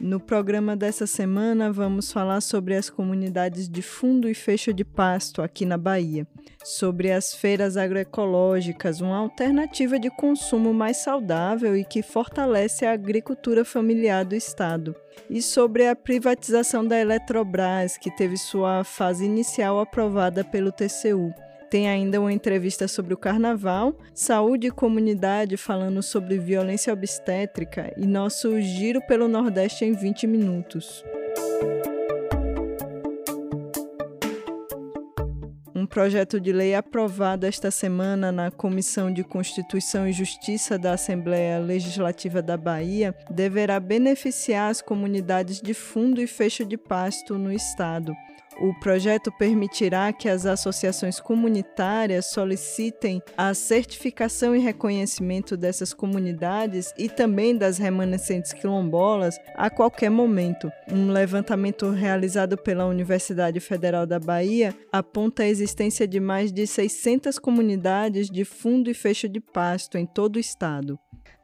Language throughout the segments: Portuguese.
No programa dessa semana, vamos falar sobre as comunidades de fundo e fecho de pasto aqui na Bahia, sobre as feiras agroecológicas, uma alternativa de consumo mais saudável e que fortalece a agricultura familiar do Estado, e sobre a privatização da Eletrobras, que teve sua fase inicial aprovada pelo TCU. Tem ainda uma entrevista sobre o carnaval, saúde e comunidade falando sobre violência obstétrica e nosso giro pelo Nordeste em 20 minutos. Um projeto de lei aprovado esta semana na Comissão de Constituição e Justiça da Assembleia Legislativa da Bahia deverá beneficiar as comunidades de fundo e fecho de pasto no estado. O projeto permitirá que as associações comunitárias solicitem a certificação e reconhecimento dessas comunidades e também das remanescentes quilombolas a qualquer momento. Um levantamento realizado pela Universidade Federal da Bahia aponta a existência de mais de 600 comunidades de fundo e fecho de pasto em todo o estado.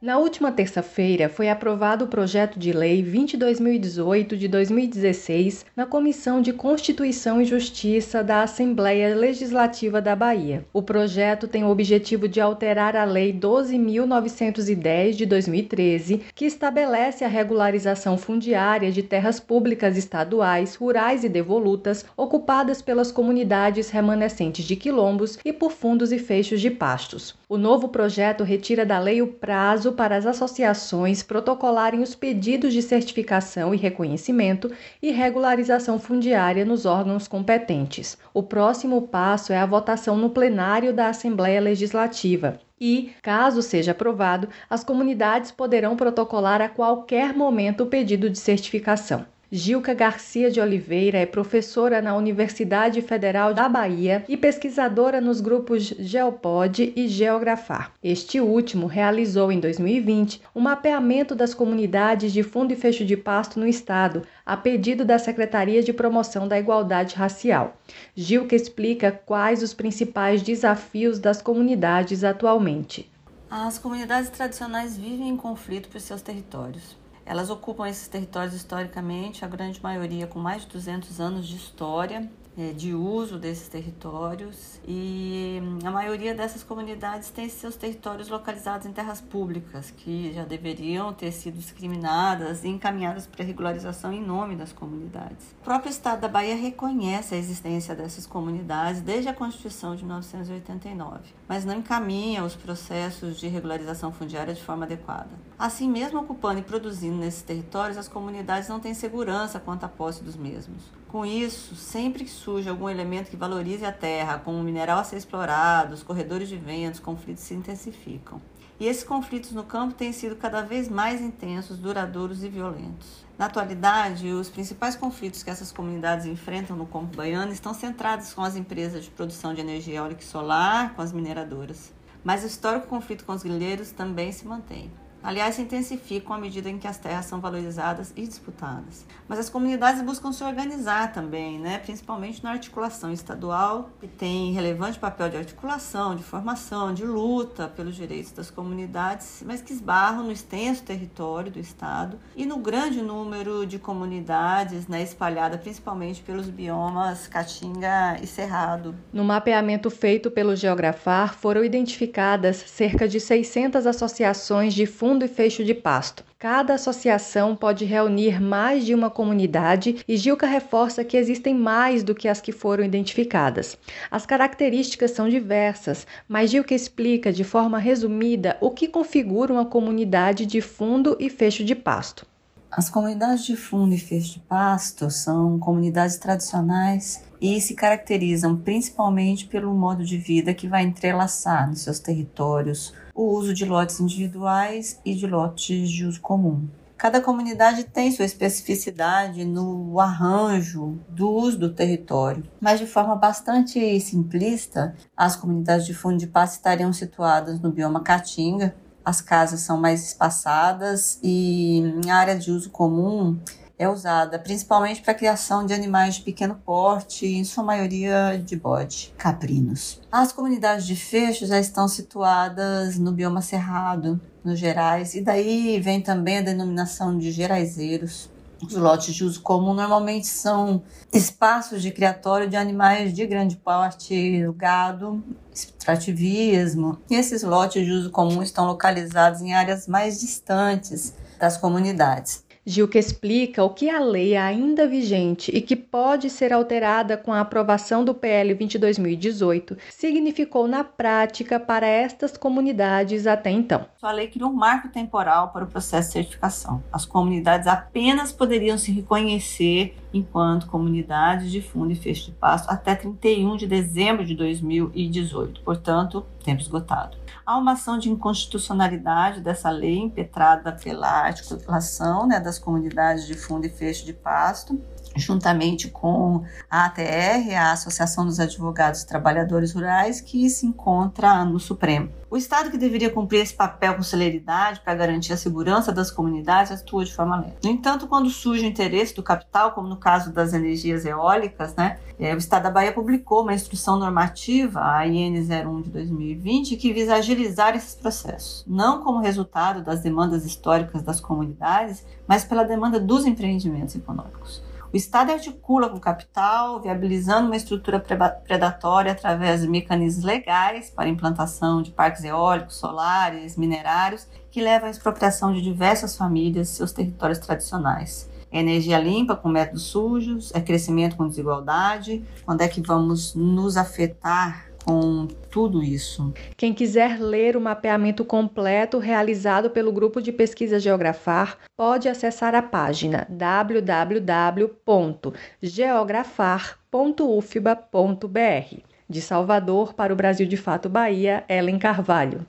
Na última terça-feira, foi aprovado o projeto de lei 2018 de 2016 na Comissão de Constituição e Justiça da Assembleia Legislativa da Bahia. O projeto tem o objetivo de alterar a Lei 12.910 de 2013, que estabelece a regularização fundiária de terras públicas estaduais, rurais e devolutas ocupadas pelas comunidades remanescentes de quilombos e por fundos e fechos de pastos. O novo projeto retira da lei o prazo para as associações protocolarem os pedidos de certificação e reconhecimento e regularização fundiária nos órgãos competentes. O próximo passo é a votação no plenário da Assembleia Legislativa. E, caso seja aprovado, as comunidades poderão protocolar a qualquer momento o pedido de certificação. Gilca Garcia de Oliveira é professora na Universidade Federal da Bahia e pesquisadora nos grupos Geopod e Geografar. Este último realizou em 2020 um mapeamento das comunidades de fundo e fecho de pasto no estado, a pedido da Secretaria de Promoção da Igualdade Racial. Gilca explica quais os principais desafios das comunidades atualmente. As comunidades tradicionais vivem em conflito por seus territórios. Elas ocupam esses territórios historicamente, a grande maioria com mais de 200 anos de história, de uso desses territórios e a maioria dessas comunidades tem seus territórios localizados em terras públicas que já deveriam ter sido discriminadas e encaminhadas para regularização em nome das comunidades. O próprio Estado da Bahia reconhece a existência dessas comunidades desde a Constituição de 1989, mas não encaminha os processos de regularização fundiária de forma adequada. Assim, mesmo ocupando e produzindo nesses territórios, as comunidades não têm segurança quanto à posse dos mesmos. Com isso, sempre que surge algum elemento que valorize a terra, como um mineral a ser explorado, os corredores de ventos, conflitos se intensificam. E esses conflitos no campo têm sido cada vez mais intensos, duradouros e violentos. Na atualidade, os principais conflitos que essas comunidades enfrentam no campo baiano estão centrados com as empresas de produção de energia eólica e solar, com as mineradoras. Mas o histórico conflito com os grileiros também se mantém. Aliás, se intensificam à medida em que as terras são valorizadas e disputadas. Mas as comunidades buscam se organizar também, né? principalmente na articulação estadual, que tem relevante papel de articulação, de formação, de luta pelos direitos das comunidades, mas que esbarram no extenso território do Estado e no grande número de comunidades né, espalhada principalmente pelos biomas Caatinga e Cerrado. No mapeamento feito pelo Geografar, foram identificadas cerca de 600 associações de fundos fundo e fecho de pasto. Cada associação pode reunir mais de uma comunidade e Gilca reforça que existem mais do que as que foram identificadas. As características são diversas, mas Gilca explica de forma resumida o que configura uma comunidade de fundo e fecho de pasto. As comunidades de fundo e fecho de pasto são comunidades tradicionais e se caracterizam principalmente pelo modo de vida que vai entrelaçar nos seus territórios o uso de lotes individuais e de lotes de uso comum. Cada comunidade tem sua especificidade no arranjo do uso do território, mas de forma bastante simplista, as comunidades de fundo de pasto estariam situadas no bioma Caatinga, as casas são mais espaçadas e a área de uso comum é usada principalmente para a criação de animais de pequeno porte, em sua maioria de bode, caprinos. As comunidades de fecho já estão situadas no bioma cerrado, nos Gerais, e daí vem também a denominação de geraizeiros. Os lotes de uso comum normalmente são espaços de criatório de animais de grande porte, gado, extrativismo. E esses lotes de uso comum estão localizados em áreas mais distantes das comunidades. Gilca explica o que a lei ainda vigente e que pode ser alterada com a aprovação do PL 22.018 significou na prática para estas comunidades até então. A lei criou um marco temporal para o processo de certificação. As comunidades apenas poderiam se reconhecer enquanto comunidades de fundo e fecho de pasto até 31 de dezembro de 2018, portanto, tempo esgotado. Há uma ação de inconstitucionalidade dessa lei impetrada pela articulação né, das comunidades de fundo e fecho de pasto, juntamente com a ATR, a Associação dos Advogados Trabalhadores Rurais, que se encontra no Supremo. O Estado que deveria cumprir esse papel com celeridade para garantir a segurança das comunidades atua de forma lenta. No entanto, quando surge o interesse do capital, como no caso das energias eólicas, né, é, o Estado da Bahia publicou uma instrução normativa, a IN 01 de 2020, que visa agilizar esses processos, não como resultado das demandas históricas das comunidades, mas pela demanda dos empreendimentos econômicos. O Estado articula com o capital, viabilizando uma estrutura predatória através de mecanismos legais para implantação de parques eólicos, solares, minerários, que leva à expropriação de diversas famílias seus territórios tradicionais. É energia limpa com métodos sujos, é crescimento com desigualdade. Quando é que vamos nos afetar com tudo isso. Quem quiser ler o mapeamento completo realizado pelo grupo de pesquisa Geografar, pode acessar a página www.geografar.ufba.br. De Salvador para o Brasil de Fato Bahia, Ellen Carvalho.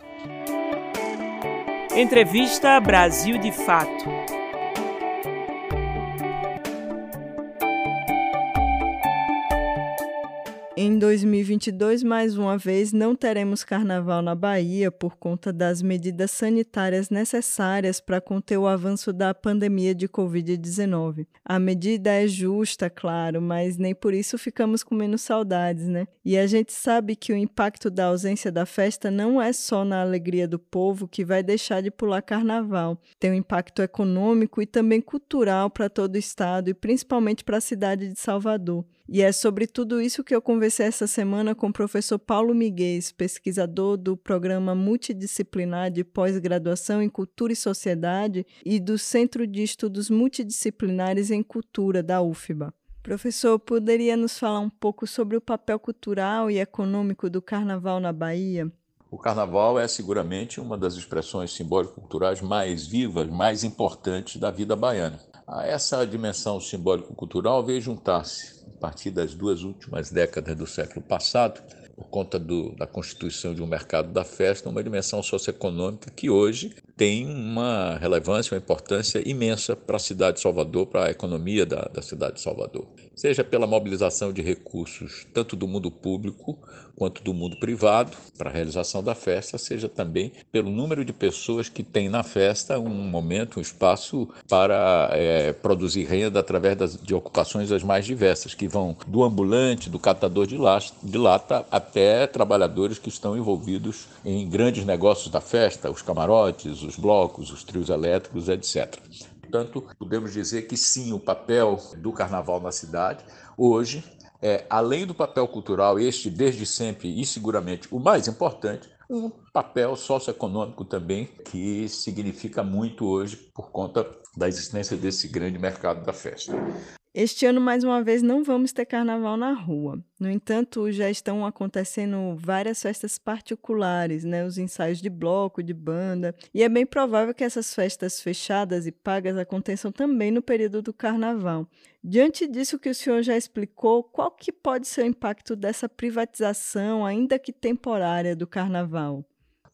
Entrevista Brasil de Fato. Em 2022, mais uma vez, não teremos carnaval na Bahia por conta das medidas sanitárias necessárias para conter o avanço da pandemia de Covid-19. A medida é justa, claro, mas nem por isso ficamos com menos saudades, né? E a gente sabe que o impacto da ausência da festa não é só na alegria do povo que vai deixar de pular carnaval. Tem um impacto econômico e também cultural para todo o estado e principalmente para a cidade de Salvador. E é sobre tudo isso que eu conversei essa semana com o professor Paulo Miguel, pesquisador do programa multidisciplinar de pós-graduação em Cultura e Sociedade e do Centro de Estudos Multidisciplinares em Cultura da UFBA. Professor, poderia nos falar um pouco sobre o papel cultural e econômico do carnaval na Bahia? O carnaval é seguramente uma das expressões simbólico-culturais mais vivas, mais importantes da vida baiana. A essa dimensão simbólico-cultural veio juntar-se a partir das duas últimas décadas do século passado, por conta do, da constituição de um mercado da festa, uma dimensão socioeconômica que hoje tem uma relevância, uma importância imensa para a cidade de Salvador, para a economia da, da cidade de Salvador. Seja pela mobilização de recursos tanto do mundo público quanto do mundo privado para a realização da festa, seja também pelo número de pessoas que tem na festa um momento, um espaço para é, produzir renda através das, de ocupações as mais diversas, que vão do ambulante, do catador de, de lata, até trabalhadores que estão envolvidos em grandes negócios da festa, os camarotes, os blocos, os trios elétricos, etc. Portanto, podemos dizer que sim, o papel do carnaval na cidade hoje é, além do papel cultural, este desde sempre e seguramente o mais importante, um papel socioeconômico também que significa muito hoje por conta da existência desse grande mercado da festa. Este ano, mais uma vez, não vamos ter carnaval na rua. No entanto, já estão acontecendo várias festas particulares, né? Os ensaios de bloco, de banda. E é bem provável que essas festas fechadas e pagas aconteçam também no período do carnaval. Diante disso que o senhor já explicou, qual que pode ser o impacto dessa privatização, ainda que temporária, do carnaval?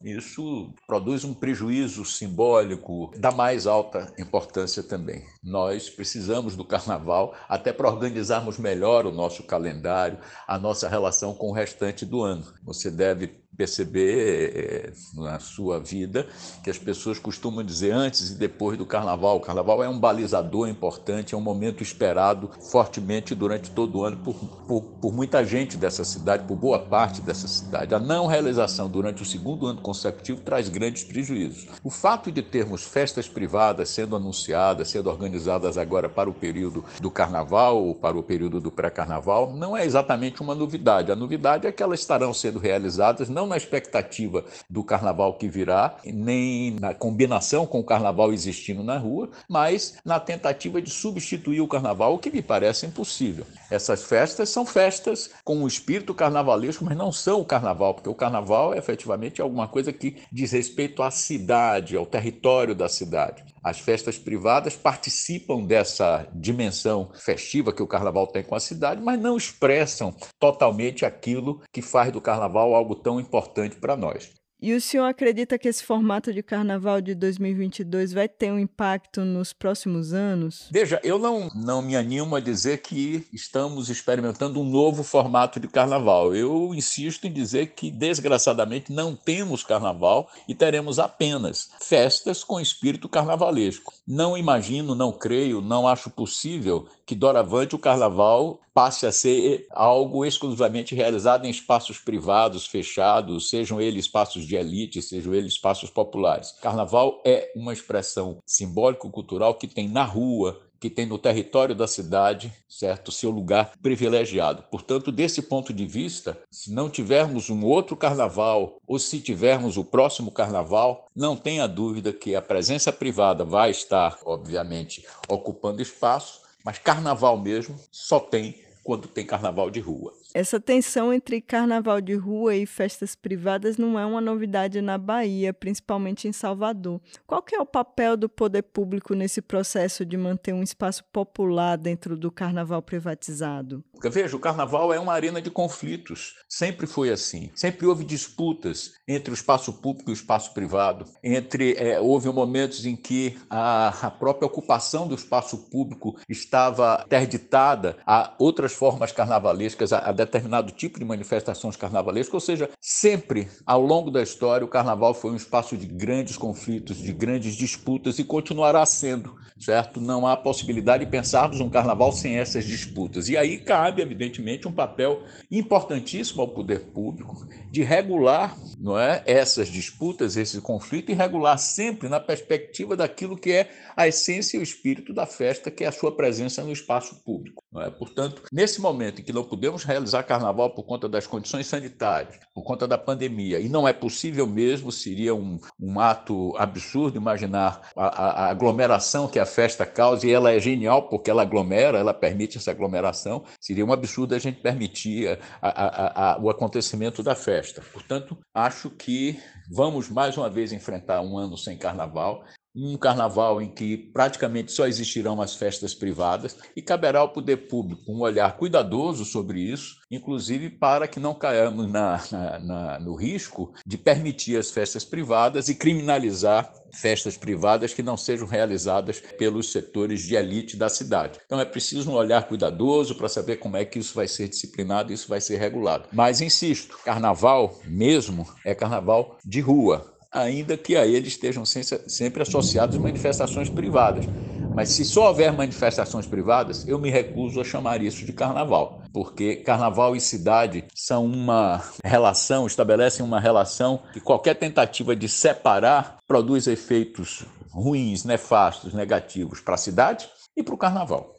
Isso produz um prejuízo simbólico da mais alta importância também. Nós precisamos do carnaval até para organizarmos melhor o nosso calendário, a nossa relação com o restante do ano. Você deve perceber é, na sua vida que as pessoas costumam dizer antes e depois do carnaval. O carnaval é um balizador importante, é um momento esperado fortemente durante todo o ano por, por, por muita gente dessa cidade, por boa parte dessa cidade. A não realização durante o segundo ano consecutivo traz grandes prejuízos. O fato de termos festas privadas sendo anunciadas, sendo organizadas agora para o período do carnaval ou para o período do pré-carnaval, não é exatamente uma novidade. A novidade é que elas estarão sendo realizadas não não na expectativa do carnaval que virá, nem na combinação com o carnaval existindo na rua, mas na tentativa de substituir o carnaval, o que me parece impossível. Essas festas são festas com um espírito carnavalesco, mas não são o carnaval, porque o carnaval é efetivamente alguma coisa que diz respeito à cidade, ao território da cidade. As festas privadas participam dessa dimensão festiva que o carnaval tem com a cidade, mas não expressam totalmente aquilo que faz do carnaval algo tão importante para nós. E o senhor acredita que esse formato de carnaval de 2022 vai ter um impacto nos próximos anos? Veja, eu não, não me animo a dizer que estamos experimentando um novo formato de carnaval. Eu insisto em dizer que, desgraçadamente, não temos carnaval e teremos apenas festas com espírito carnavalesco. Não imagino, não creio, não acho possível que doravante o carnaval passe a ser algo exclusivamente realizado em espaços privados, fechados, sejam eles espaços de elite, sejam eles espaços populares. Carnaval é uma expressão simbólico-cultural que tem na rua, que tem no território da cidade, certo, seu lugar privilegiado. Portanto, desse ponto de vista, se não tivermos um outro carnaval ou se tivermos o próximo carnaval, não tenha dúvida que a presença privada vai estar, obviamente, ocupando espaço, mas carnaval mesmo só tem quando tem carnaval de rua. Essa tensão entre carnaval de rua e festas privadas não é uma novidade na Bahia, principalmente em Salvador. Qual que é o papel do poder público nesse processo de manter um espaço popular dentro do carnaval privatizado? Veja, o carnaval é uma arena de conflitos. Sempre foi assim. Sempre houve disputas entre o espaço público e o espaço privado. Entre é, houve momentos em que a, a própria ocupação do espaço público estava interditada a outras formas carnavalescas, a, a determinado tipo de manifestações carnavalescas, ou seja, sempre ao longo da história o carnaval foi um espaço de grandes conflitos, de grandes disputas e continuará sendo, certo? Não há possibilidade de pensarmos um carnaval sem essas disputas. E aí cabe, evidentemente, um papel importantíssimo ao poder público de regular, não é, essas disputas, esse conflito e regular sempre na perspectiva daquilo que é a essência e o espírito da festa, que é a sua presença no espaço público. É? Portanto, nesse momento em que não podemos realizar carnaval por conta das condições sanitárias, por conta da pandemia, e não é possível mesmo, seria um, um ato absurdo imaginar a, a, a, aglomeração que a festa causa, e ela é genial porque ela aglomera, ela permite essa aglomeração, seria um absurdo a gente permitir a, o acontecimento da festa. Portanto, acho que vamos mais uma vez enfrentar um ano sem carnaval um carnaval em que praticamente só existirão as festas privadas e caberá ao poder público um olhar cuidadoso sobre isso, inclusive para que não caiamos na, na, na, no risco de permitir as festas privadas e criminalizar festas privadas que não sejam realizadas pelos setores de elite da cidade. Então é preciso um olhar cuidadoso para saber como é que isso vai ser disciplinado isso vai ser regulado. Mas insisto, carnaval mesmo é carnaval de rua, ainda que a ele estejam sempre associados manifestações privadas. Mas se só houver manifestações privadas, eu me recuso a chamar isso de carnaval, porque carnaval e cidade são uma relação, estabelecem uma relação que qualquer tentativa de separar produz efeitos ruins, nefastos, negativos para a cidade e para o carnaval.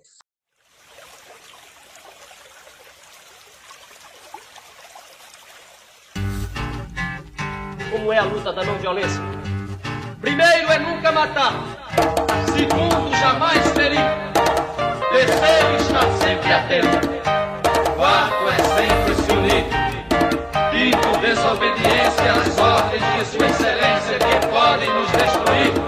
Como é a luta da não violência. Primeiro é nunca matar. Segundo, jamais ferir. Terceiro, estar sempre atento. Quarto é sempre se unir. Quinto, desobediência às ordens de Sua Excelência que podem nos destruir.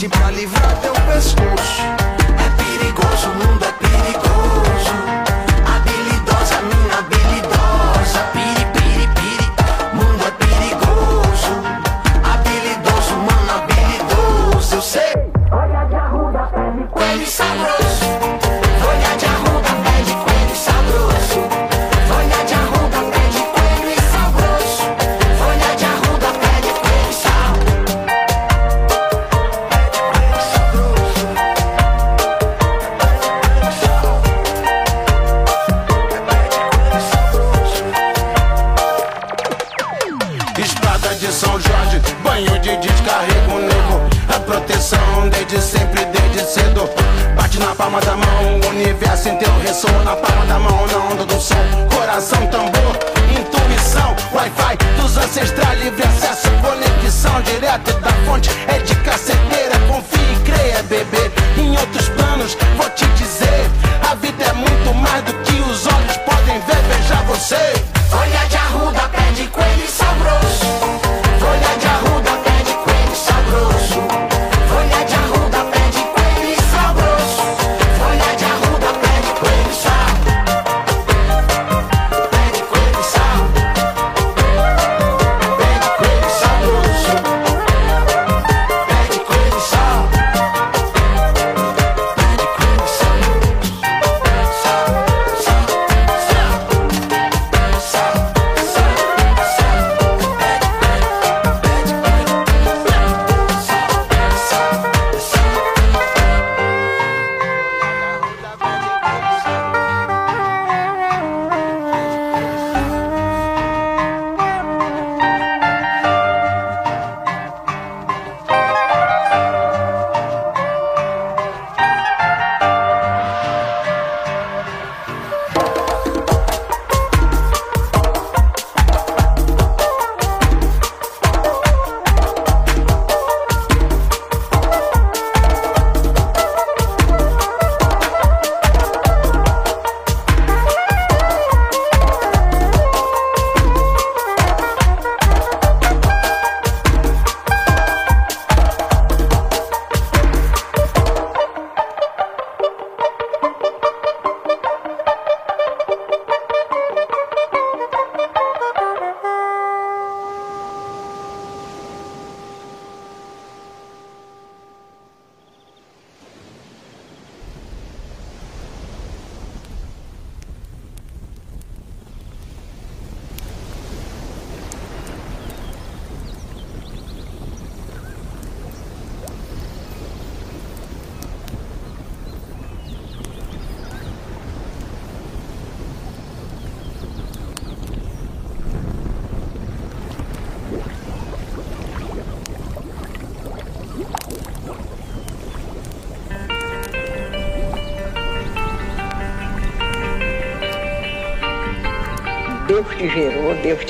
Deus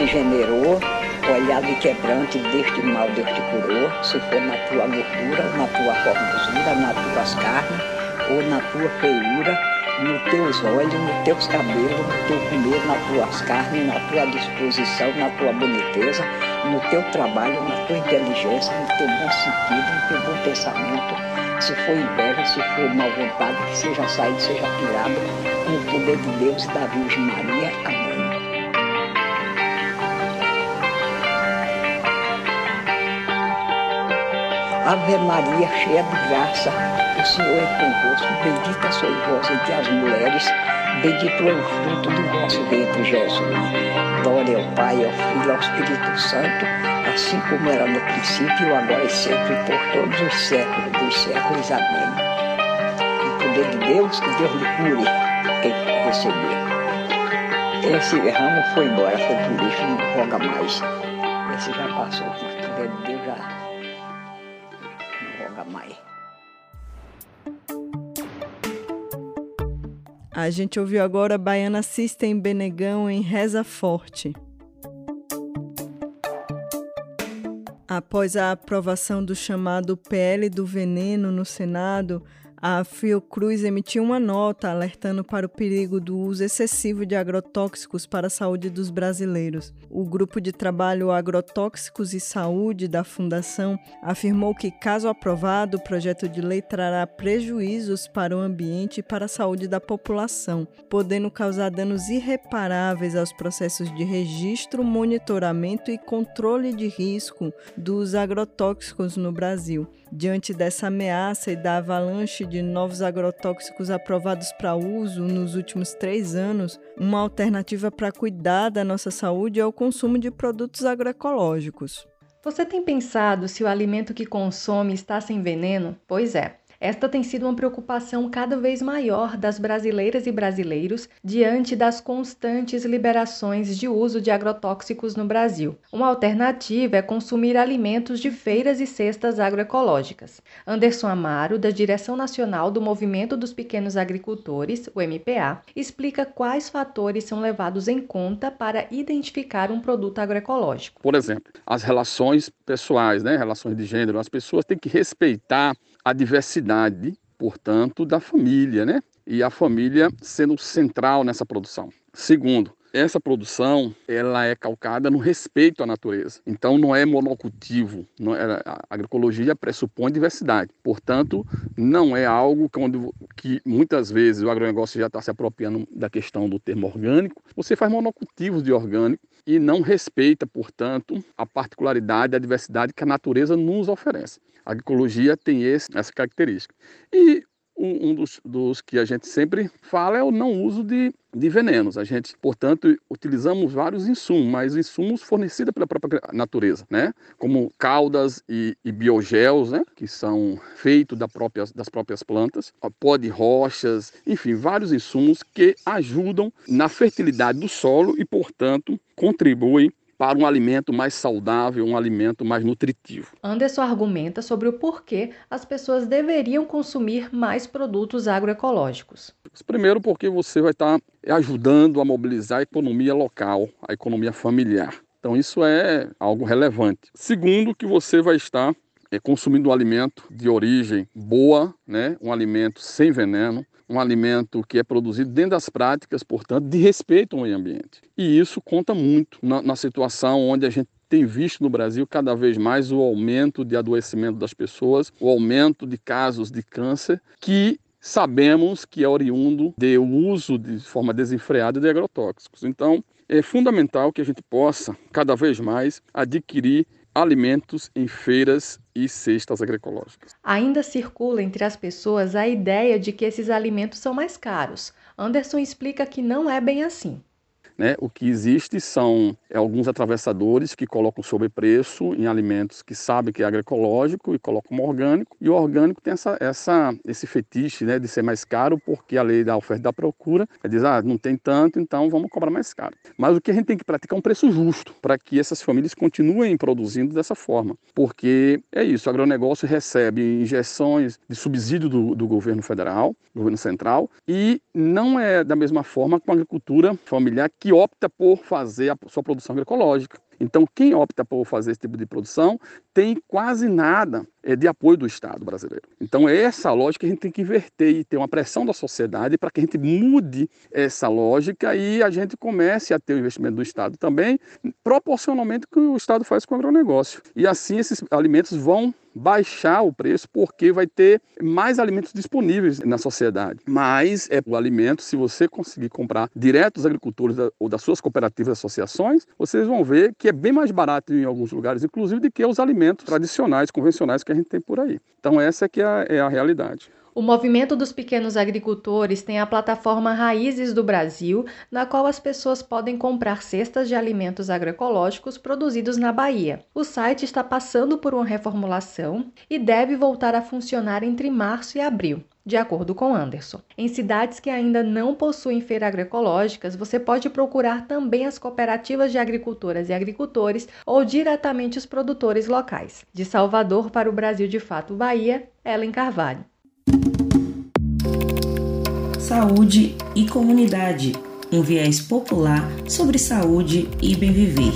te generou, olhado e quebrante, deste mal Deus te curou, se for na tua gordura, na tua formosura, nas tuas carnes, ou na tua feiura, nos teus olhos, nos teus cabelos, no teu comer, nas tuas carnes, na tua disposição, na tua boniteza, no teu trabalho, na tua inteligência, no teu bom sentido, no teu bom pensamento. Se for inveja, se for mal vontade, que seja saído, seja tirado, com o poder de Deus e da Virgem Maria. Amém. Ave Maria, cheia de graça, o Senhor é convosco. Bendita sois vós entre as mulheres, bendito é o fruto do vosso ventre, Jesus. Glória ao Pai, ao Filho ao Espírito Santo, assim como era no princípio, agora e sempre, por todos os séculos dos séculos. Amém. O poder de Deus, que Deus lhe cure quem receber. Esse ramo foi embora, foi por isso, não roga mais. Esse já passou, A gente ouviu agora Baiana System Benegão em Reza Forte. Após a aprovação do chamado PL do veneno no Senado, a Fiocruz emitiu uma nota alertando para o perigo do uso excessivo de agrotóxicos para a saúde dos brasileiros. O grupo de trabalho Agrotóxicos e Saúde da Fundação afirmou que, caso aprovado, o projeto de lei trará prejuízos para o ambiente e para a saúde da população, podendo causar danos irreparáveis aos processos de registro, monitoramento e controle de risco dos agrotóxicos no Brasil. Diante dessa ameaça e da avalanche de novos agrotóxicos aprovados para uso nos últimos três anos, uma alternativa para cuidar da nossa saúde é o consumo de produtos agroecológicos. Você tem pensado se o alimento que consome está sem veneno? Pois é. Esta tem sido uma preocupação cada vez maior das brasileiras e brasileiros diante das constantes liberações de uso de agrotóxicos no Brasil. Uma alternativa é consumir alimentos de feiras e cestas agroecológicas. Anderson Amaro, da Direção Nacional do Movimento dos Pequenos Agricultores, o MPA, explica quais fatores são levados em conta para identificar um produto agroecológico. Por exemplo, as relações pessoais, né, relações de gênero, as pessoas têm que respeitar a diversidade, portanto, da família, né? E a família sendo central nessa produção. Segundo, essa produção ela é calcada no respeito à natureza. Então não é monocultivo. Não é, a agroecologia pressupõe diversidade. Portanto, não é algo que, que muitas vezes o agronegócio já está se apropriando da questão do termo orgânico. Você faz monocultivos de orgânico e não respeita, portanto, a particularidade, a diversidade que a natureza nos oferece. A agroecologia tem esse, essa característica. E um, dos, dos, que a gente sempre fala é o não uso de, de venenos. A gente, portanto, utilizamos vários insumos, mas insumos fornecidos pela própria natureza, né? Como caudas e, e né? Que são feitos da própria, das próprias plantas, pó de rochas, enfim, vários insumos que ajudam na fertilidade do solo e, portanto, contribuem para um alimento mais saudável, um alimento mais nutritivo. Anderson argumenta sobre o porquê as pessoas deveriam consumir mais produtos agroecológicos. Primeiro, porque você vai estar ajudando a mobilizar a economia local, a economia familiar. Então, isso é algo relevante. Segundo, que você vai estar é, consumindo um alimento de origem boa, né? um alimento sem veneno, um alimento que é produzido dentro das práticas, portanto, de respeito ao meio ambiente. E isso conta muito na, na situação onde a gente tem visto no Brasil cada vez mais o aumento de adoecimento das pessoas, o aumento de casos de câncer, que sabemos que é oriundo do uso de forma desenfreada de agrotóxicos. Então, é fundamental que a gente possa, cada vez mais, adquirir alimentos em feiras e cestas agroecológicas. Ainda circula entre as pessoas a ideia de que esses alimentos são mais caros. Anderson explica que não é bem assim. Né? O que existe são alguns atravessadores que colocam sobrepreço em alimentos que sabem que é agroecológico e colocam orgânico. E o orgânico tem essa, essa, esse fetiche né, de ser mais caro porque a lei da oferta e da procura é diz, ah, não tem tanto, então vamos cobrar mais caro. Mas o que a gente tem que praticar é um preço justo para que essas famílias continuem produzindo dessa forma. Porque é isso, o agronegócio recebe injeções de subsídio do, do governo federal, do governo central, e não é da mesma forma com a agricultura familiar que opta por fazer a sua produção agroecológica. Então, quem opta por fazer esse tipo de produção tem quase nada é, de apoio do Estado brasileiro. Então, é essa lógica que a gente tem que inverter e ter uma pressão da sociedade para que a gente mude essa lógica e a gente comece a ter o investimento do Estado também, proporcionalmente que o Estado faz com o agronegócio. E assim esses alimentos vão baixar o preço porque vai ter mais alimentos disponíveis na sociedade. Mas é o alimento, se você conseguir comprar direto dos agricultores ou das suas cooperativas associações, vocês vão ver que é bem mais barato em alguns lugares, inclusive, do que os alimentos tradicionais, convencionais que a gente tem por aí. Então essa é que é a, é a realidade. O movimento dos pequenos agricultores tem a plataforma Raízes do Brasil, na qual as pessoas podem comprar cestas de alimentos agroecológicos produzidos na Bahia. O site está passando por uma reformulação e deve voltar a funcionar entre março e abril. De acordo com Anderson. Em cidades que ainda não possuem feiras agroecológicas, você pode procurar também as cooperativas de agricultoras e agricultores ou diretamente os produtores locais. De Salvador para o Brasil de Fato Bahia, Ellen Carvalho. Saúde e comunidade um viés popular sobre saúde e bem viver.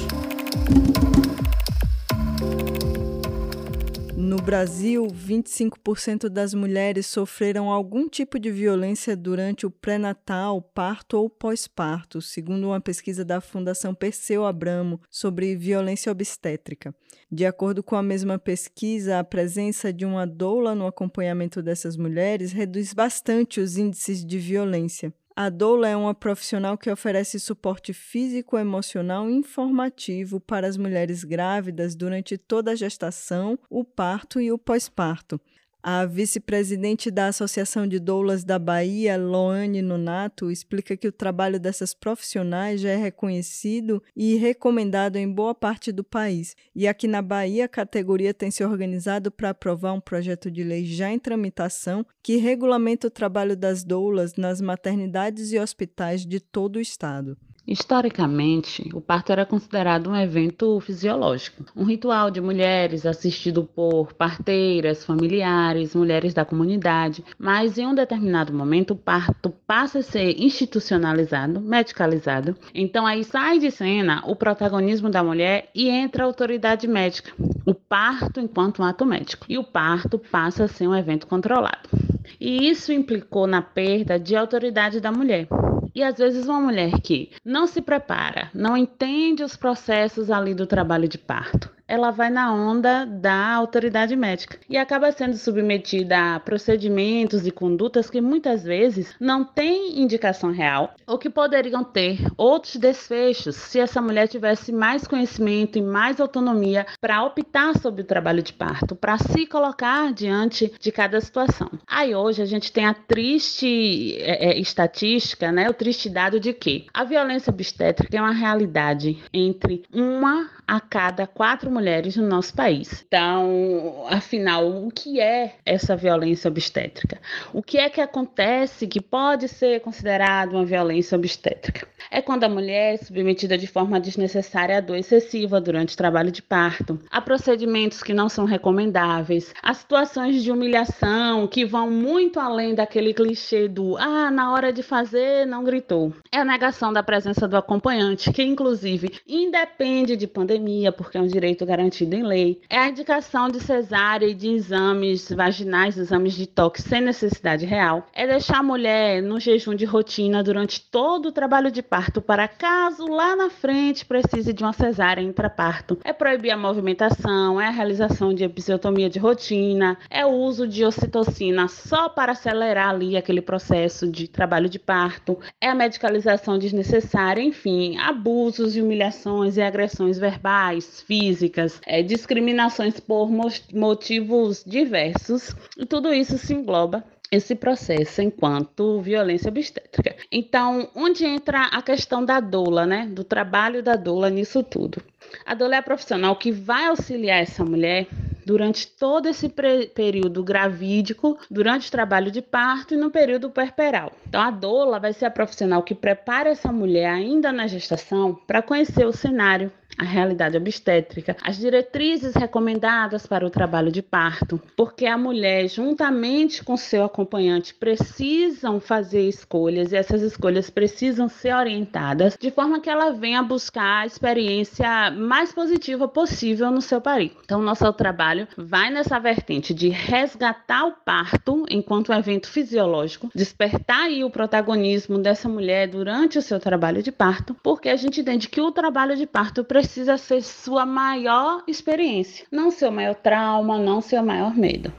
No Brasil, 25% das mulheres sofreram algum tipo de violência durante o pré-natal, parto ou pós-parto, segundo uma pesquisa da Fundação Perseu Abramo sobre violência obstétrica. De acordo com a mesma pesquisa, a presença de uma doula no acompanhamento dessas mulheres reduz bastante os índices de violência. A doula é uma profissional que oferece suporte físico, emocional e informativo para as mulheres grávidas durante toda a gestação, o parto e o pós-parto. A vice-presidente da Associação de Doulas da Bahia, Loane Nonato, explica que o trabalho dessas profissionais já é reconhecido e recomendado em boa parte do país. E aqui na Bahia, a categoria tem se organizado para aprovar um projeto de lei já em tramitação que regulamenta o trabalho das doulas nas maternidades e hospitais de todo o estado. Historicamente, o parto era considerado um evento fisiológico, um ritual de mulheres assistido por parteiras, familiares, mulheres da comunidade, mas em um determinado momento o parto passa a ser institucionalizado, medicalizado. Então aí sai de cena o protagonismo da mulher e entra a autoridade médica, o parto enquanto um ato médico. E o parto passa a ser um evento controlado. E isso implicou na perda de autoridade da mulher. E às vezes uma mulher que não se prepara, não entende os processos ali do trabalho de parto, ela vai na onda da autoridade médica e acaba sendo submetida a procedimentos e condutas que muitas vezes não têm indicação real ou que poderiam ter outros desfechos se essa mulher tivesse mais conhecimento e mais autonomia para optar sobre o trabalho de parto, para se colocar diante de cada situação. Aí hoje a gente tem a triste é, é, estatística, né, o triste dado de que a violência obstétrica é uma realidade entre uma a cada quatro mulheres no nosso país. Então, afinal, o que é essa violência obstétrica? O que é que acontece que pode ser considerado uma violência obstétrica? É quando a mulher é submetida de forma desnecessária à dor excessiva durante o trabalho de parto, a procedimentos que não são recomendáveis, a situações de humilhação que vão muito além daquele clichê do ah, na hora de fazer não gritou. É a negação da presença do acompanhante, que inclusive independe de pandemia, porque é um direito garantido em lei. É a indicação de cesárea e de exames vaginais, exames de toque sem necessidade real. É deixar a mulher no jejum de rotina durante todo o trabalho de parto para caso lá na frente precise de uma cesárea intraparto. É proibir a movimentação, é a realização de episiotomia de rotina, é o uso de ocitocina só para acelerar ali aquele processo de trabalho de parto, é a medicalização desnecessária, enfim, abusos e humilhações e agressões verbais, físicas, é, discriminações por motivos diversos, e tudo isso se engloba esse processo enquanto violência obstétrica. Então, onde entra a questão da doula, né? Do trabalho da doula nisso tudo. A doula é a profissional que vai auxiliar essa mulher durante todo esse período gravídico, durante o trabalho de parto e no período puerperal. Então, a doula vai ser a profissional que prepara essa mulher ainda na gestação para conhecer o cenário a realidade obstétrica, as diretrizes recomendadas para o trabalho de parto, porque a mulher, juntamente com seu acompanhante, precisam fazer escolhas e essas escolhas precisam ser orientadas de forma que ela venha buscar a experiência mais positiva possível no seu parir. Então, nosso trabalho vai nessa vertente de resgatar o parto enquanto um evento fisiológico, despertar aí o protagonismo dessa mulher durante o seu trabalho de parto, porque a gente entende que o trabalho de parto precisa precisa ser sua maior experiência, não seu maior trauma, não seu maior medo.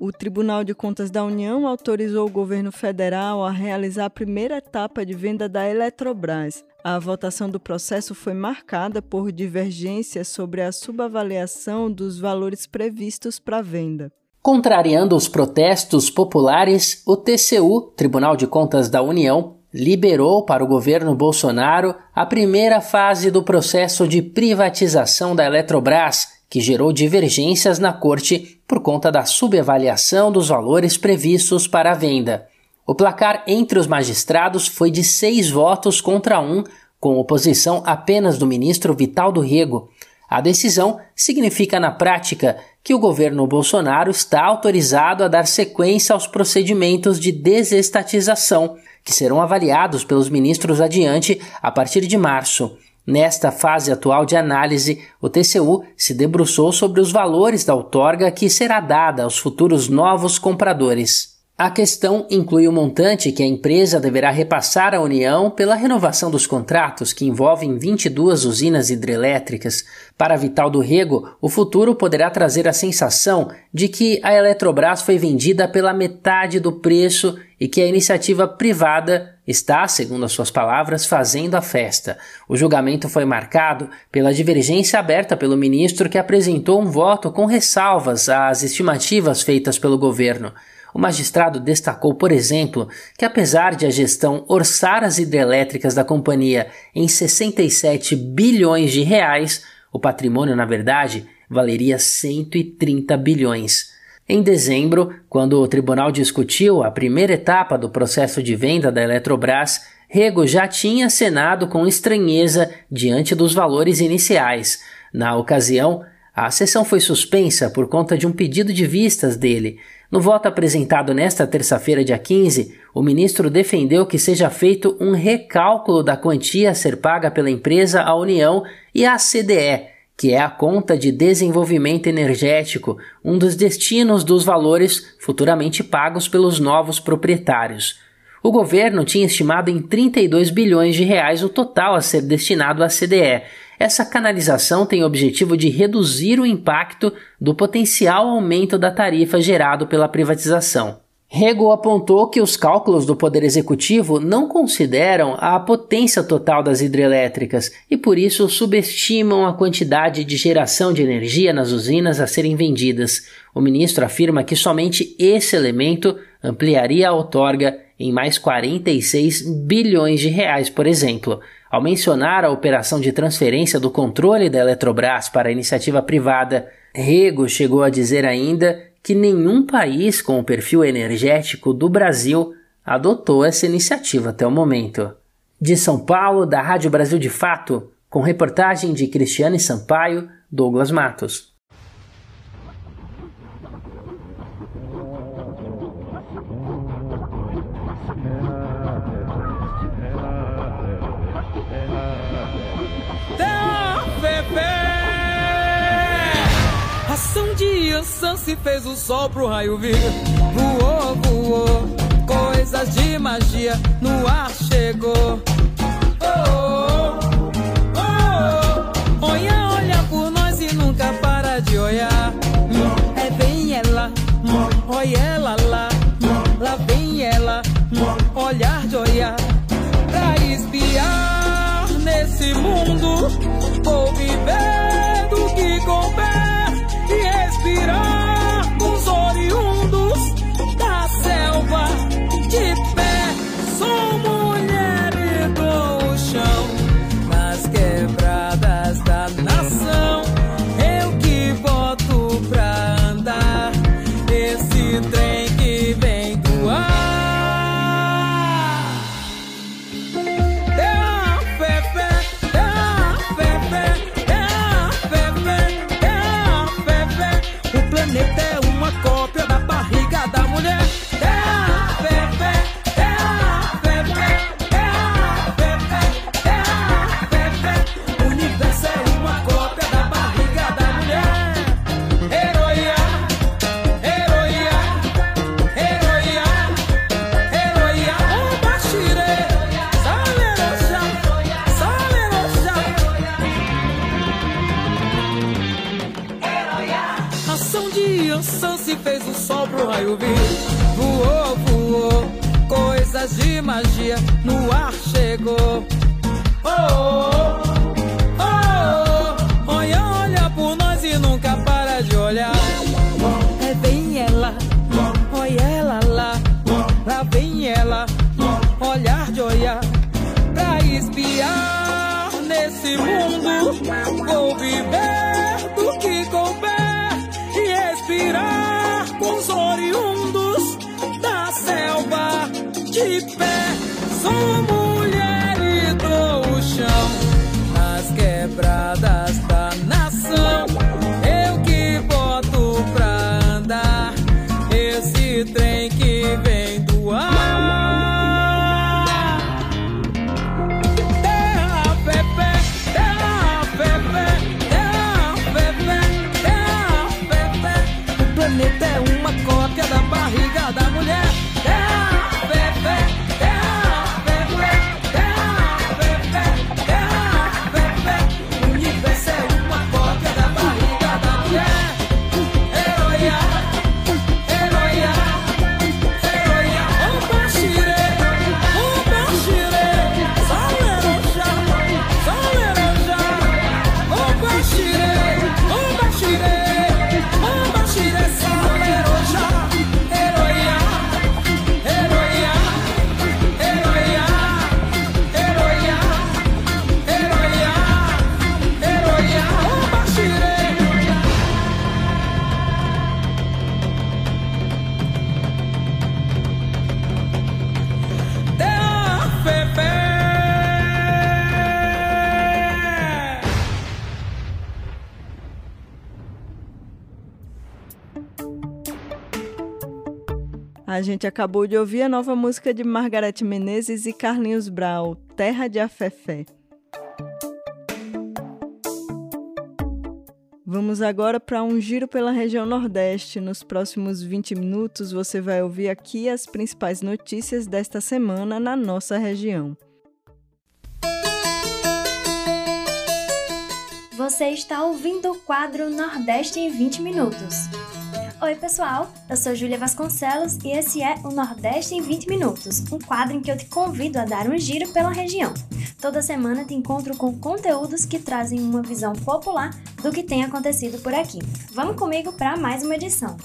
O Tribunal de Contas da União autorizou o governo federal a realizar a primeira etapa de venda da Eletrobras. A votação do processo foi marcada por divergências sobre a subavaliação dos valores previstos para a venda. Contrariando os protestos populares, o TCU, Tribunal de Contas da União, liberou para o governo Bolsonaro a primeira fase do processo de privatização da Eletrobras, que gerou divergências na corte por conta da subavaliação dos valores previstos para a venda. O placar entre os magistrados foi de seis votos contra um, com oposição apenas do ministro Vital do Rego. A decisão significa, na prática, que o governo Bolsonaro está autorizado a dar sequência aos procedimentos de desestatização, que serão avaliados pelos ministros adiante a partir de março. Nesta fase atual de análise, o TCU se debruçou sobre os valores da outorga que será dada aos futuros novos compradores. A questão inclui o montante que a empresa deverá repassar à União pela renovação dos contratos que envolvem 22 usinas hidrelétricas. Para Vital do Rego, o futuro poderá trazer a sensação de que a Eletrobras foi vendida pela metade do preço e que a iniciativa privada está, segundo as suas palavras, fazendo a festa. O julgamento foi marcado pela divergência aberta pelo ministro que apresentou um voto com ressalvas às estimativas feitas pelo governo. O magistrado destacou, por exemplo, que apesar de a gestão orçar as hidrelétricas da companhia em 67 bilhões de reais, o patrimônio, na verdade, valeria 130 bilhões. Em dezembro, quando o tribunal discutiu a primeira etapa do processo de venda da Eletrobras, Rego já tinha acenado com estranheza diante dos valores iniciais. Na ocasião, a sessão foi suspensa por conta de um pedido de vistas dele, no voto apresentado nesta terça-feira, dia 15, o ministro defendeu que seja feito um recálculo da quantia a ser paga pela empresa à União e à CDE, que é a conta de desenvolvimento energético, um dos destinos dos valores futuramente pagos pelos novos proprietários. O governo tinha estimado em 32 bilhões de reais o total a ser destinado à CDE, essa canalização tem o objetivo de reduzir o impacto do potencial aumento da tarifa gerado pela privatização. Rego apontou que os cálculos do Poder Executivo não consideram a potência total das hidrelétricas e, por isso, subestimam a quantidade de geração de energia nas usinas a serem vendidas. O ministro afirma que somente esse elemento ampliaria a outorga em mais 46 bilhões de reais, por exemplo. Ao mencionar a operação de transferência do controle da Eletrobras para a iniciativa privada, Rego chegou a dizer ainda que nenhum país com o perfil energético do Brasil adotou essa iniciativa até o momento. De São Paulo, da Rádio Brasil de Fato, com reportagem de Cristiane Sampaio, Douglas Matos. Yansan se fez o sol pro raio vir. Voou, voou, coisas de magia no ar chegou. Oh, oh, oh, olha, olha por nós e nunca para de olhar. É bem ela, olha ela lá, lá vem ela, olhar de olhar pra espiar nesse mundo. Respirar com os oriundos da selva de pé. Sou gente acabou de ouvir a nova música de Margarete Menezes e Carlinhos Brau, Terra de Afefé. Vamos agora para um giro pela região Nordeste. Nos próximos 20 minutos você vai ouvir aqui as principais notícias desta semana na nossa região. Você está ouvindo o quadro Nordeste em 20 Minutos. Oi, pessoal! Eu sou Júlia Vasconcelos e esse é o Nordeste em 20 Minutos, um quadro em que eu te convido a dar um giro pela região. Toda semana te encontro com conteúdos que trazem uma visão popular do que tem acontecido por aqui. Vamos comigo para mais uma edição.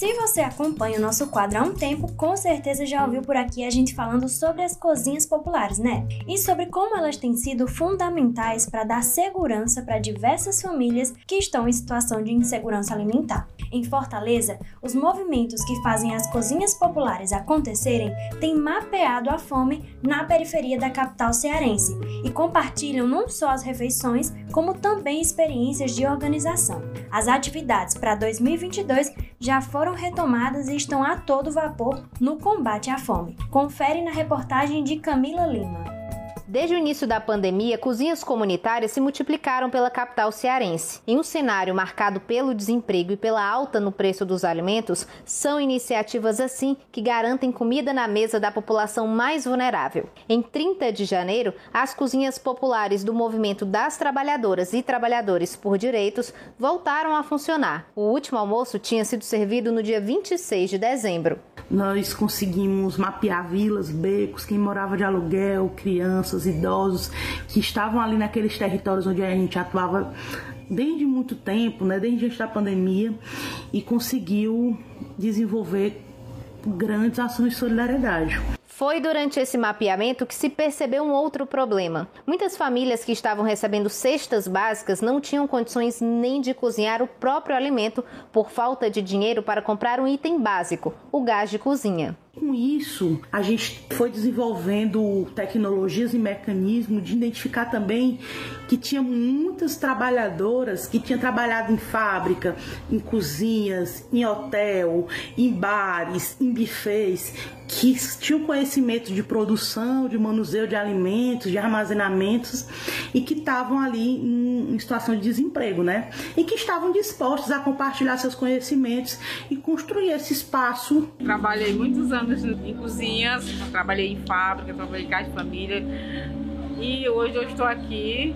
Se você acompanha o nosso quadro há um tempo, com certeza já ouviu por aqui a gente falando sobre as cozinhas populares, né? E sobre como elas têm sido fundamentais para dar segurança para diversas famílias que estão em situação de insegurança alimentar. Em Fortaleza, os movimentos que fazem as cozinhas populares acontecerem têm mapeado a fome na periferia da capital cearense e compartilham não só as refeições, como também experiências de organização. As atividades para 2022 já foram retomadas e estão a todo vapor no combate à fome. Confere na reportagem de Camila Lima. Desde o início da pandemia, cozinhas comunitárias se multiplicaram pela capital cearense. Em um cenário marcado pelo desemprego e pela alta no preço dos alimentos, são iniciativas assim que garantem comida na mesa da população mais vulnerável. Em 30 de janeiro, as cozinhas populares do movimento das trabalhadoras e trabalhadores por direitos voltaram a funcionar. O último almoço tinha sido servido no dia 26 de dezembro. Nós conseguimos mapear vilas, becos, quem morava de aluguel, crianças, idosos que estavam ali naqueles territórios onde a gente atuava desde muito tempo, né, desde antes da pandemia, e conseguiu desenvolver grandes ações de solidariedade. Foi durante esse mapeamento que se percebeu um outro problema. Muitas famílias que estavam recebendo cestas básicas não tinham condições nem de cozinhar o próprio alimento por falta de dinheiro para comprar um item básico, o gás de cozinha. Com isso, a gente foi desenvolvendo tecnologias e mecanismos de identificar também que tinha muitas trabalhadoras que tinham trabalhado em fábrica, em cozinhas, em hotel, em bares, em buffets, que tinham conhecimento de produção, de manuseio de alimentos, de armazenamentos e que estavam ali em situação de desemprego, né? E que estavam dispostos a compartilhar seus conhecimentos e construir esse espaço. Trabalhei muitos anos em cozinhas, trabalhei em fábrica, trabalhei em casa de família e hoje eu estou aqui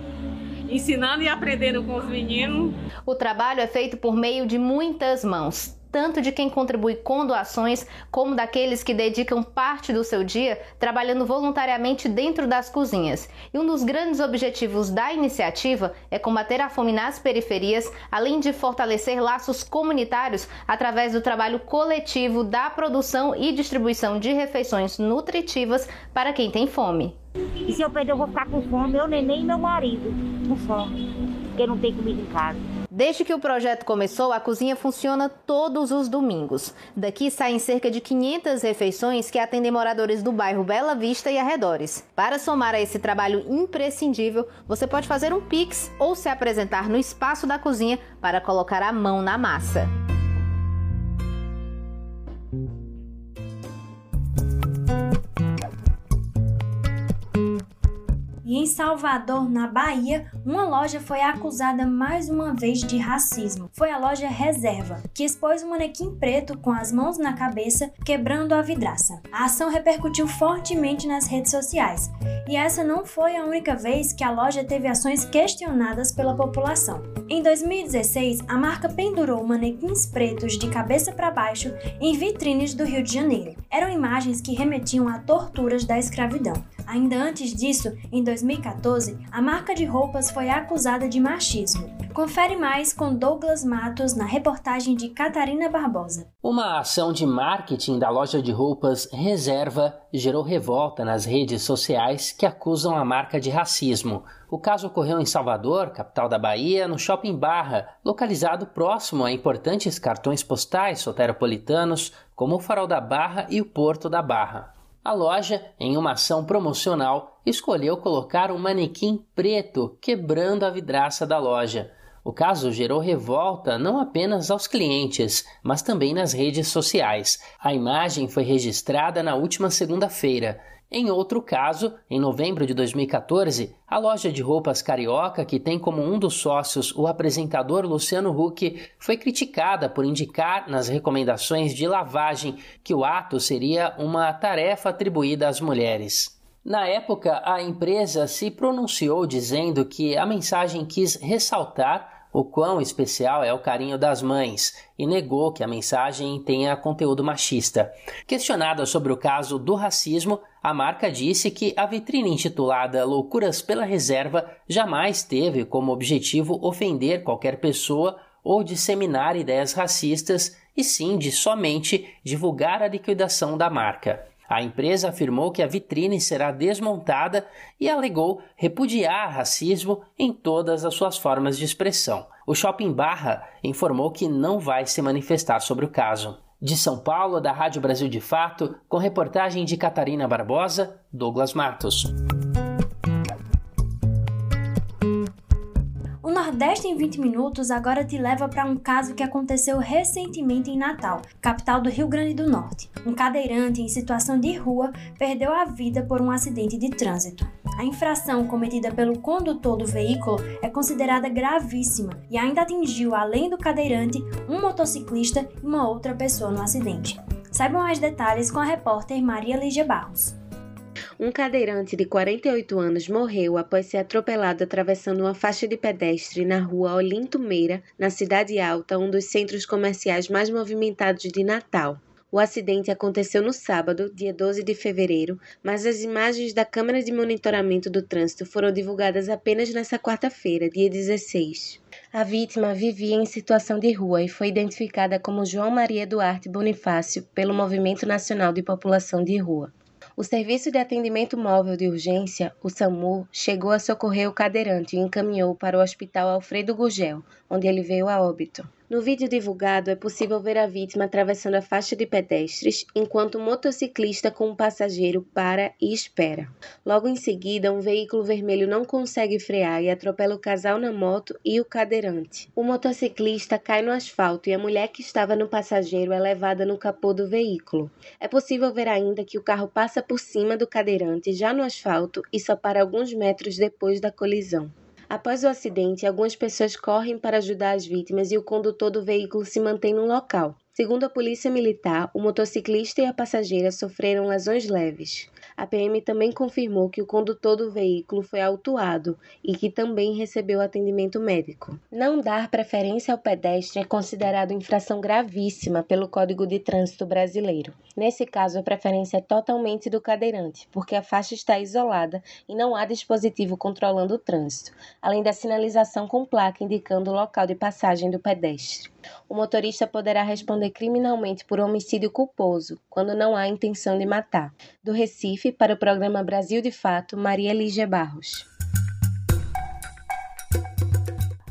ensinando e aprendendo com os meninos. O trabalho é feito por meio de muitas mãos tanto de quem contribui com doações, como daqueles que dedicam parte do seu dia trabalhando voluntariamente dentro das cozinhas. E um dos grandes objetivos da iniciativa é combater a fome nas periferias, além de fortalecer laços comunitários através do trabalho coletivo da produção e distribuição de refeições nutritivas para quem tem fome. E se eu perder, eu vou ficar com fome, meu neném e meu marido com fome, porque não tem comida em casa. Desde que o projeto começou, a cozinha funciona todos os domingos. Daqui saem cerca de 500 refeições que atendem moradores do bairro Bela Vista e arredores. Para somar a esse trabalho imprescindível, você pode fazer um Pix ou se apresentar no espaço da cozinha para colocar a mão na massa. Salvador, na Bahia, uma loja foi acusada mais uma vez de racismo. Foi a loja Reserva, que expôs um manequim preto com as mãos na cabeça, quebrando a vidraça. A ação repercutiu fortemente nas redes sociais. E essa não foi a única vez que a loja teve ações questionadas pela população. Em 2016, a marca pendurou manequins pretos de cabeça para baixo em vitrines do Rio de Janeiro. Eram imagens que remetiam a torturas da escravidão. Ainda antes disso, em 2014, a marca de roupas foi acusada de machismo. Confere mais com Douglas Matos na reportagem de Catarina Barbosa. Uma ação de marketing da loja de roupas Reserva gerou revolta nas redes sociais que acusam a marca de racismo. O caso ocorreu em Salvador, capital da Bahia, no Shopping Barra, localizado próximo a importantes cartões postais soteropolitanos como o Farol da Barra e o Porto da Barra. A loja, em uma ação promocional, escolheu colocar um manequim preto quebrando a vidraça da loja. O caso gerou revolta não apenas aos clientes, mas também nas redes sociais. A imagem foi registrada na última segunda-feira. Em outro caso, em novembro de 2014, a loja de roupas carioca, que tem como um dos sócios o apresentador Luciano Huck, foi criticada por indicar nas recomendações de lavagem que o ato seria uma tarefa atribuída às mulheres. Na época, a empresa se pronunciou dizendo que a mensagem quis ressaltar o quão especial é o carinho das mães e negou que a mensagem tenha conteúdo machista. Questionada sobre o caso do racismo, a marca disse que a vitrine intitulada Loucuras pela Reserva jamais teve como objetivo ofender qualquer pessoa ou disseminar ideias racistas, e sim de somente divulgar a liquidação da marca. A empresa afirmou que a vitrine será desmontada e alegou repudiar racismo em todas as suas formas de expressão. O Shopping Barra informou que não vai se manifestar sobre o caso. De São Paulo, da Rádio Brasil de Fato, com reportagem de Catarina Barbosa, Douglas Matos. Nordeste em 20 Minutos agora te leva para um caso que aconteceu recentemente em Natal, capital do Rio Grande do Norte. Um cadeirante em situação de rua perdeu a vida por um acidente de trânsito. A infração cometida pelo condutor do veículo é considerada gravíssima e ainda atingiu, além do cadeirante, um motociclista e uma outra pessoa no acidente. Saibam mais detalhes com a repórter Maria Lígia Barros. Um cadeirante de 48 anos morreu após ser atropelado atravessando uma faixa de pedestre na rua Olinto Meira, na Cidade Alta, um dos centros comerciais mais movimentados de Natal. O acidente aconteceu no sábado, dia 12 de fevereiro, mas as imagens da câmera de monitoramento do trânsito foram divulgadas apenas nesta quarta-feira, dia 16. A vítima vivia em situação de rua e foi identificada como João Maria Duarte Bonifácio pelo Movimento Nacional de População de Rua. O Serviço de Atendimento Móvel de Urgência, o SAMU, chegou a socorrer o cadeirante e encaminhou para o Hospital Alfredo Gugel, onde ele veio a óbito. No vídeo divulgado é possível ver a vítima atravessando a faixa de pedestres, enquanto o motociclista com um passageiro para e espera. Logo em seguida, um veículo vermelho não consegue frear e atropela o casal na moto e o cadeirante. O motociclista cai no asfalto e a mulher que estava no passageiro é levada no capô do veículo. É possível ver ainda que o carro passa por cima do cadeirante já no asfalto e só para alguns metros depois da colisão. Após o acidente, algumas pessoas correm para ajudar as vítimas e o condutor do veículo se mantém no local. Segundo a Polícia Militar, o motociclista e a passageira sofreram lesões leves. A PM também confirmou que o condutor do veículo foi autuado e que também recebeu atendimento médico. Não dar preferência ao pedestre é considerado infração gravíssima pelo Código de Trânsito Brasileiro. Nesse caso, a preferência é totalmente do cadeirante, porque a faixa está isolada e não há dispositivo controlando o trânsito, além da sinalização com placa indicando o local de passagem do pedestre. O motorista poderá responder criminalmente por homicídio culposo, quando não há intenção de matar. Do Recife, para o programa Brasil de Fato, Maria Lígia Barros.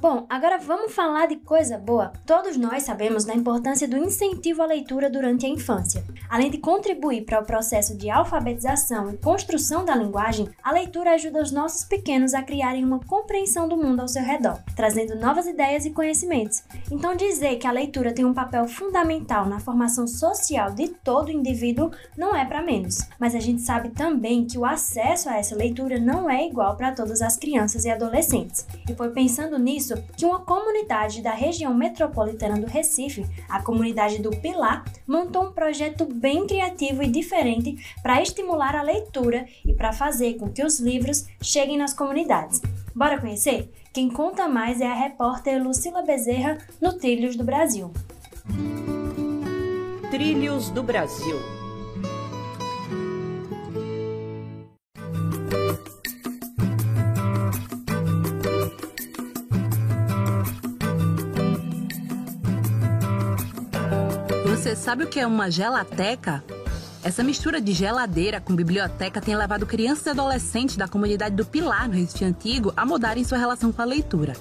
Bom, agora vamos falar de coisa boa. Todos nós sabemos da importância do incentivo à leitura durante a infância. Além de contribuir para o processo de alfabetização e construção da linguagem, a leitura ajuda os nossos pequenos a criarem uma compreensão do mundo ao seu redor, trazendo novas ideias e conhecimentos. Então, dizer que a leitura tem um papel fundamental na formação social de todo indivíduo não é para menos. Mas a gente sabe também que o acesso a essa leitura não é igual para todas as crianças e adolescentes. E foi pensando nisso isso que uma comunidade da região metropolitana do Recife, a comunidade do Pilar, montou um projeto bem criativo e diferente para estimular a leitura e para fazer com que os livros cheguem nas comunidades. Bora conhecer? Quem conta mais é a repórter Lucila Bezerra no Trilhos do Brasil. Trilhos do Brasil. Sabe o que é uma gelateca? Essa mistura de geladeira com biblioteca tem levado crianças e adolescentes da comunidade do Pilar, no Recife Antigo, a mudarem sua relação com a leitura.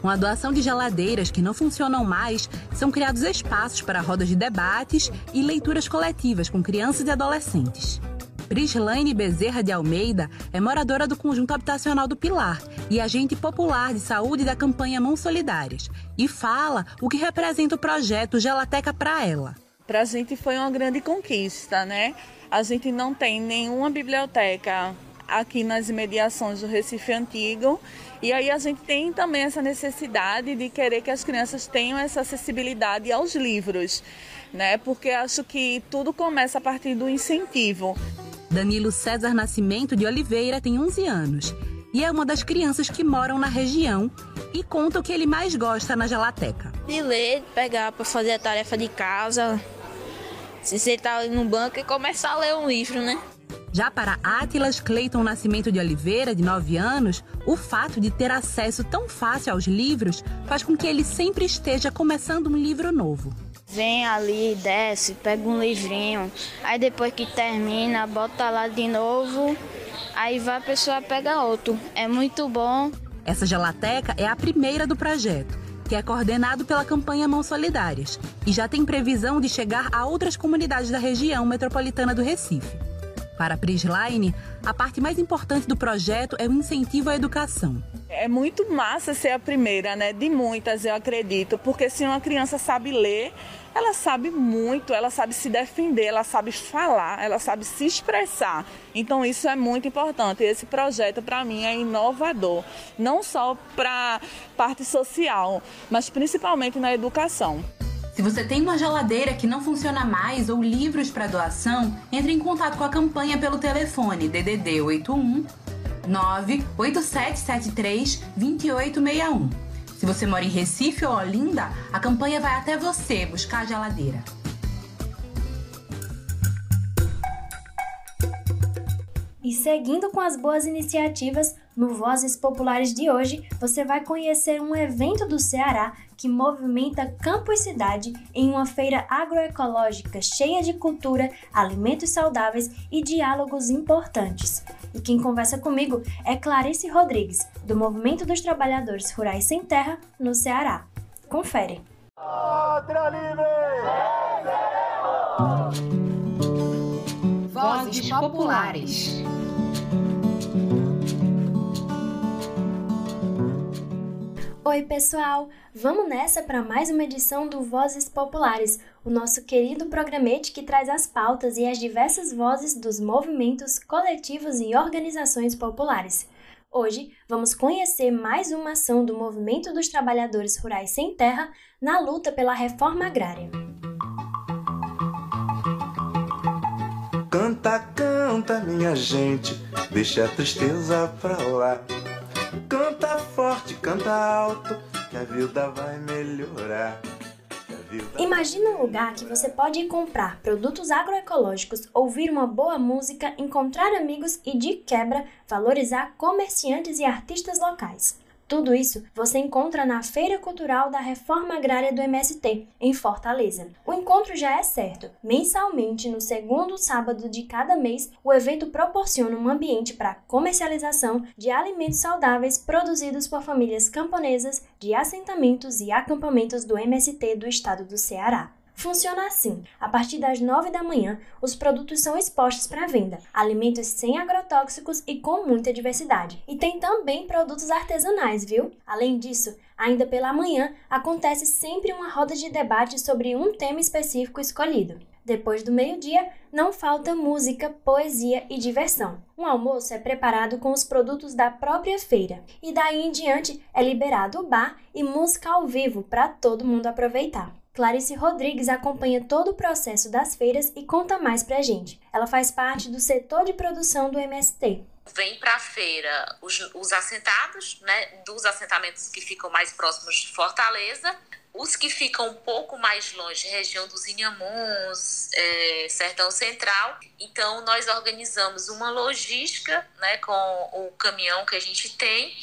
Com a doação de geladeiras que não funcionam mais, são criados espaços para rodas de debates e leituras coletivas com crianças e adolescentes. Prislaine Bezerra de Almeida é moradora do conjunto habitacional do Pilar e agente popular de saúde da campanha Mãos Solidárias e fala o que representa o projeto Gelateca para ela para a gente foi uma grande conquista, né? A gente não tem nenhuma biblioteca aqui nas imediações do Recife Antigo. E aí a gente tem também essa necessidade de querer que as crianças tenham essa acessibilidade aos livros, né? Porque acho que tudo começa a partir do incentivo. Danilo César Nascimento de Oliveira tem 11 anos e é uma das crianças que moram na região e conta o que ele mais gosta na gelateca. De ler, pegar para fazer a tarefa de casa, se sentar ali no banco e começar a ler um livro, né? Já para Átilas Cleiton Nascimento de Oliveira, de 9 anos, o fato de ter acesso tão fácil aos livros faz com que ele sempre esteja começando um livro novo. Vem ali, desce, pega um livrinho, aí depois que termina, bota lá de novo, aí vai a pessoa pega outro. É muito bom. Essa gelateca é a primeira do projeto que é coordenado pela campanha Mãos Solidárias e já tem previsão de chegar a outras comunidades da região metropolitana do Recife. Para a Prisline, a parte mais importante do projeto é o incentivo à educação. É muito massa ser a primeira, né? De muitas, eu acredito, porque se uma criança sabe ler, ela sabe muito, ela sabe se defender, ela sabe falar, ela sabe se expressar. Então isso é muito importante. Esse projeto para mim é inovador, não só para parte social, mas principalmente na educação. Se você tem uma geladeira que não funciona mais ou livros para doação, entre em contato com a campanha pelo telefone DDD 81 98773 2861. Se você mora em Recife ou Olinda, a campanha vai até você buscar a geladeira. E seguindo com as boas iniciativas, no Vozes Populares de hoje, você vai conhecer um evento do Ceará que movimenta campo e cidade em uma feira agroecológica cheia de cultura, alimentos saudáveis e diálogos importantes. E quem conversa comigo é Clarice Rodrigues, do Movimento dos Trabalhadores Rurais Sem Terra, no Ceará. Confere. Vozes Populares. Oi, pessoal! Vamos nessa para mais uma edição do Vozes Populares, o nosso querido programete que traz as pautas e as diversas vozes dos movimentos, coletivos e organizações populares. Hoje vamos conhecer mais uma ação do Movimento dos Trabalhadores Rurais Sem Terra na luta pela reforma agrária. Canta, canta, minha gente, deixa a tristeza pra lá. Canta forte, canta alto, que a vida vai melhorar. Imagina um lugar que você pode comprar produtos agroecológicos, ouvir uma boa música, encontrar amigos e, de quebra, valorizar comerciantes e artistas locais. Tudo isso você encontra na Feira Cultural da Reforma Agrária do MST, em Fortaleza. O encontro já é certo. Mensalmente, no segundo sábado de cada mês, o evento proporciona um ambiente para comercialização de alimentos saudáveis produzidos por famílias camponesas de assentamentos e acampamentos do MST do estado do Ceará. Funciona assim: a partir das 9 da manhã, os produtos são expostos para venda, alimentos sem agrotóxicos e com muita diversidade. E tem também produtos artesanais, viu? Além disso, ainda pela manhã acontece sempre uma roda de debate sobre um tema específico escolhido. Depois do meio-dia, não falta música, poesia e diversão. Um almoço é preparado com os produtos da própria feira, e daí em diante é liberado o bar e música ao vivo para todo mundo aproveitar. Clarice Rodrigues acompanha todo o processo das feiras e conta mais pra gente. Ela faz parte do setor de produção do MST. Vem para a feira os, os assentados, né, dos assentamentos que ficam mais próximos de Fortaleza, os que ficam um pouco mais longe, região dos Inhamuns, é, Sertão Central. Então, nós organizamos uma logística né, com o caminhão que a gente tem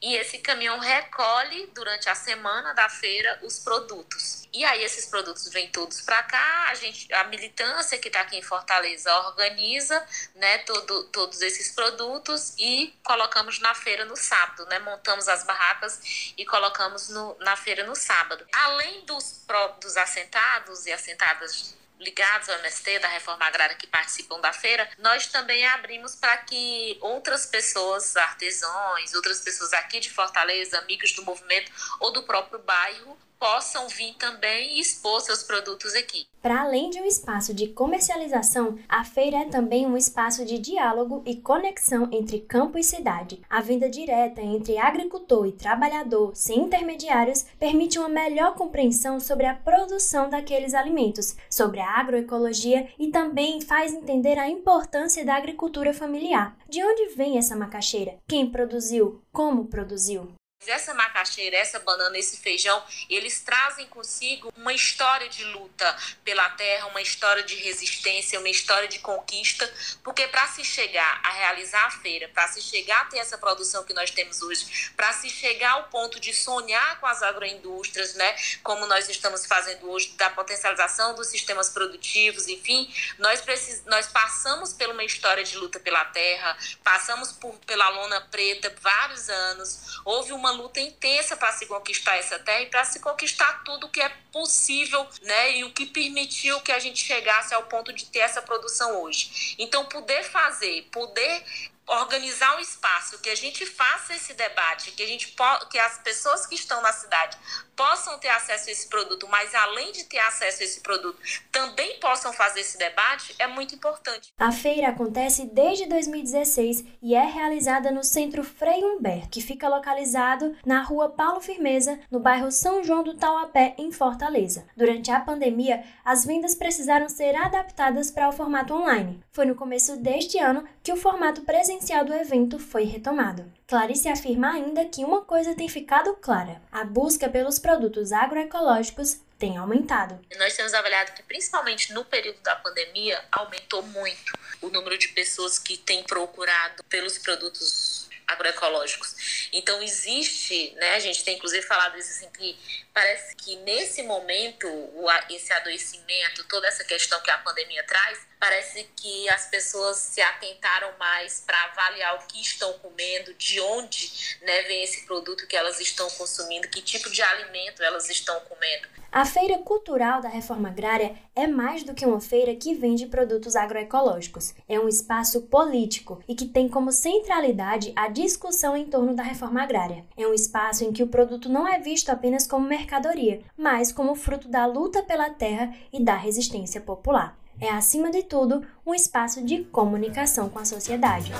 e esse caminhão recolhe durante a semana da feira os produtos. E aí esses produtos vêm todos para cá, a gente, a militância que está aqui em Fortaleza organiza, né, todo, todos esses produtos e colocamos na feira no sábado, né, montamos as barracas e colocamos no, na feira no sábado. Além dos, dos assentados e assentadas ligados ao MST, da reforma agrária que participam da feira, nós também abrimos para que outras pessoas, artesãos, outras pessoas aqui de Fortaleza, amigos do movimento ou do próprio bairro, possam vir também e expor seus produtos aqui. Para além de um espaço de comercialização, a feira é também um espaço de diálogo e conexão entre campo e cidade. A venda direta entre agricultor e trabalhador, sem intermediários, permite uma melhor compreensão sobre a produção daqueles alimentos, sobre a agroecologia e também faz entender a importância da agricultura familiar. De onde vem essa macaxeira? Quem produziu? Como produziu? Essa macaxeira, essa banana, esse feijão, eles trazem consigo uma história de luta pela terra, uma história de resistência, uma história de conquista, porque para se chegar a realizar a feira, para se chegar a ter essa produção que nós temos hoje, para se chegar ao ponto de sonhar com as agroindústrias, né, como nós estamos fazendo hoje, da potencialização dos sistemas produtivos, enfim, nós, precis, nós passamos por uma história de luta pela terra, passamos por, pela lona preta vários anos, houve uma luta intensa para se conquistar essa terra e para se conquistar tudo que é possível, né? E o que permitiu que a gente chegasse ao ponto de ter essa produção hoje. Então, poder fazer, poder organizar um espaço que a gente faça esse debate, que a gente que as pessoas que estão na cidade possam ter acesso a esse produto, mas além de ter acesso a esse produto, também possam fazer esse debate, é muito importante. A feira acontece desde 2016 e é realizada no Centro Frei Humberto, que fica localizado na Rua Paulo Firmeza, no bairro São João do Tauapé, em Fortaleza. Durante a pandemia, as vendas precisaram ser adaptadas para o formato online. Foi no começo deste ano que o formato presencial do evento foi retomado. Clarice afirma ainda que uma coisa tem ficado clara: a busca pelos produtos agroecológicos tem aumentado. Nós temos avaliado que, principalmente no período da pandemia, aumentou muito o número de pessoas que têm procurado pelos produtos agroecológicos. Então existe, né, a gente tem inclusive falado isso assim, que parece que nesse momento, o, esse adoecimento, toda essa questão que a pandemia traz, parece que as pessoas se atentaram mais para avaliar o que estão comendo, de onde né, vem esse produto que elas estão consumindo, que tipo de alimento elas estão comendo. A Feira Cultural da Reforma Agrária é mais do que uma feira que vende produtos agroecológicos. É um espaço político e que tem como centralidade a discussão em torno da reforma agrária. É um espaço em que o produto não é visto apenas como mercadoria, mas como fruto da luta pela terra e da resistência popular é, acima de tudo, um espaço de comunicação com a sociedade.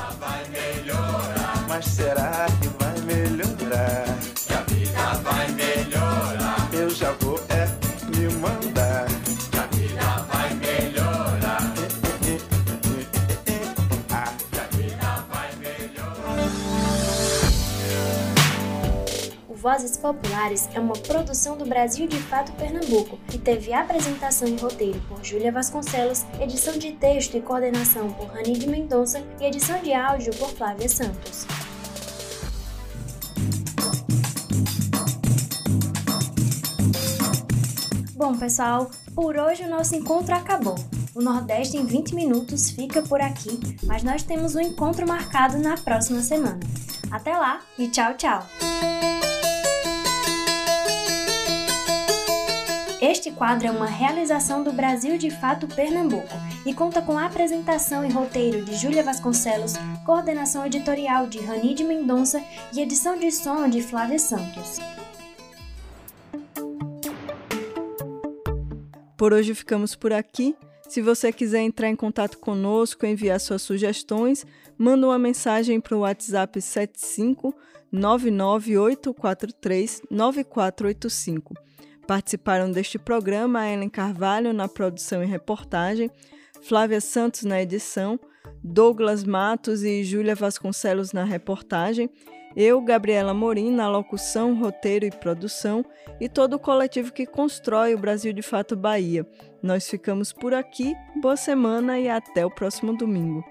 Vozes Populares é uma produção do Brasil de Fato Pernambuco e teve apresentação e roteiro por Júlia Vasconcelos, edição de texto e coordenação por Rani de Mendonça e edição de áudio por Flávia Santos. Bom, pessoal, por hoje o nosso encontro acabou. O Nordeste em 20 minutos fica por aqui, mas nós temos um encontro marcado na próxima semana. Até lá e tchau, tchau! Este quadro é uma realização do Brasil de Fato Pernambuco e conta com a apresentação e roteiro de Júlia Vasconcelos, coordenação editorial de Rani de Mendonça e edição de som de Flávia Santos. Por hoje ficamos por aqui. Se você quiser entrar em contato conosco, enviar suas sugestões, manda uma mensagem para o WhatsApp 75 99843 9485. Participaram deste programa a Ellen Carvalho na produção e reportagem, Flávia Santos na edição, Douglas Matos e Júlia Vasconcelos na reportagem, eu, Gabriela Morim, na locução, roteiro e produção, e todo o coletivo que constrói o Brasil de Fato Bahia. Nós ficamos por aqui, boa semana e até o próximo domingo.